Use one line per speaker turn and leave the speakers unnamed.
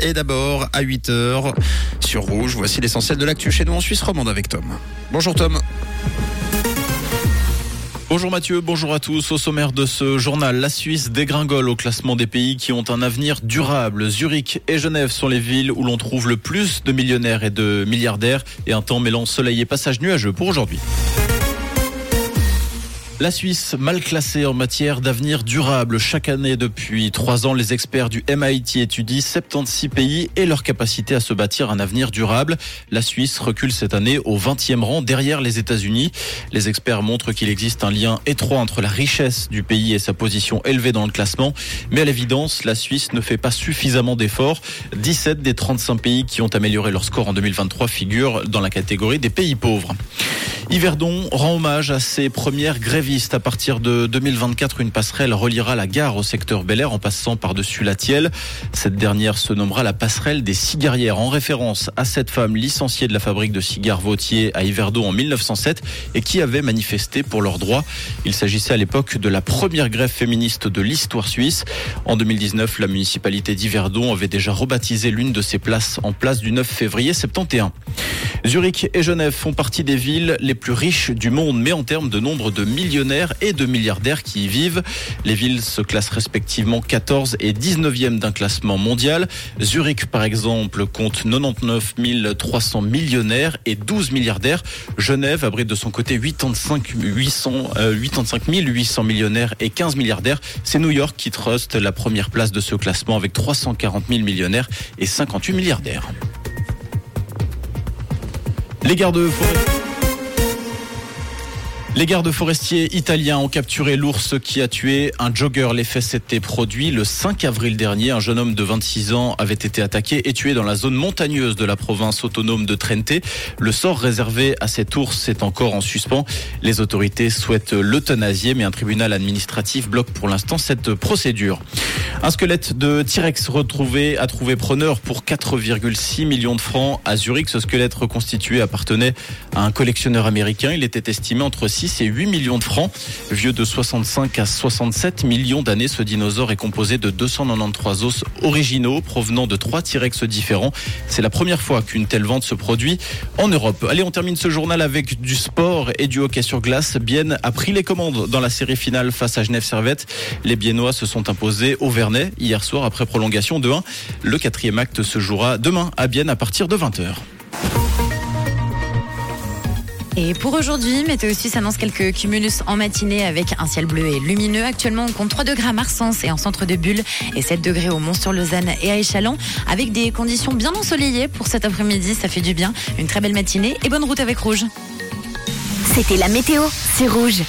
Et d'abord, à 8h, sur Rouge, voici l'essentiel de l'actu chez nous en Suisse romande avec Tom. Bonjour Tom.
Bonjour Mathieu, bonjour à tous. Au sommaire de ce journal, la Suisse dégringole au classement des pays qui ont un avenir durable. Zurich et Genève sont les villes où l'on trouve le plus de millionnaires et de milliardaires et un temps mêlant soleil et passage nuageux pour aujourd'hui. La Suisse, mal classée en matière d'avenir durable. Chaque année depuis trois ans, les experts du MIT étudient 76 pays et leur capacité à se bâtir un avenir durable. La Suisse recule cette année au 20e rang derrière les États-Unis. Les experts montrent qu'il existe un lien étroit entre la richesse du pays et sa position élevée dans le classement. Mais à l'évidence, la Suisse ne fait pas suffisamment d'efforts. 17 des 35 pays qui ont amélioré leur score en 2023 figurent dans la catégorie des pays pauvres. Yverdon rend hommage à ses premières À partir de 2024, une passerelle reliera la gare au secteur Bel Air en passant par-dessus la Tielle. Cette dernière se nommera la passerelle des cigarières en référence à cette femme licenciée de la fabrique de cigares Vautier à Yverdon en 1907 et qui avait manifesté pour leurs droits. Il s'agissait à l'époque de la première grève féministe de l'histoire suisse. En 2019, la municipalité d'Yverdon avait déjà rebaptisé l'une de ses places en place du 9 février 71. Zurich et Genève font partie des villes les plus riches du monde, mais en termes de nombre de millionnaires et de milliardaires qui y vivent. Les villes se classent respectivement 14 et 19e d'un classement mondial. Zurich, par exemple, compte 99 300 millionnaires et 12 milliardaires. Genève abrite de son côté 85, 800, 85 800 millionnaires et 15 milliardaires. C'est New York qui truste la première place de ce classement avec 340 000 millionnaires et 58 milliardaires. Les gardes forestiers. Les gardes forestiers italiens ont capturé l'ours qui a tué un jogger. Les faits s'étaient produits le 5 avril dernier. Un jeune homme de 26 ans avait été attaqué et tué dans la zone montagneuse de la province autonome de Trente. Le sort réservé à cet ours est encore en suspens. Les autorités souhaitent l'euthanasier, mais un tribunal administratif bloque pour l'instant cette procédure. Un squelette de T-Rex retrouvé a trouvé preneur pour 4,6 millions de francs à Zurich. Ce squelette reconstitué appartenait à un collectionneur américain. Il était estimé entre 6 et 8 millions de francs. Vieux de 65 à 67 millions d'années, ce dinosaure est composé de 293 os originaux provenant de trois T-Rex différents. C'est la première fois qu'une telle vente se produit en Europe. Allez, on termine ce journal avec du sport et du hockey sur glace. Bienne a pris les commandes dans la série finale face à Genève Servette. Les Biennois se sont imposés au Vernet hier soir après prolongation de 1. Le quatrième acte se jouera demain à Bienne à partir de 20h.
Et pour aujourd'hui, Météo Suisse annonce quelques cumulus en matinée avec un ciel bleu et lumineux. Actuellement, on compte 3 degrés à Marsens et en centre de Bulle et 7 degrés au Mont-sur-Lausanne et à Échalon avec des conditions bien ensoleillées pour cet après-midi. Ça fait du bien. Une très belle matinée et bonne route avec Rouge.
C'était la météo, c'est Rouge.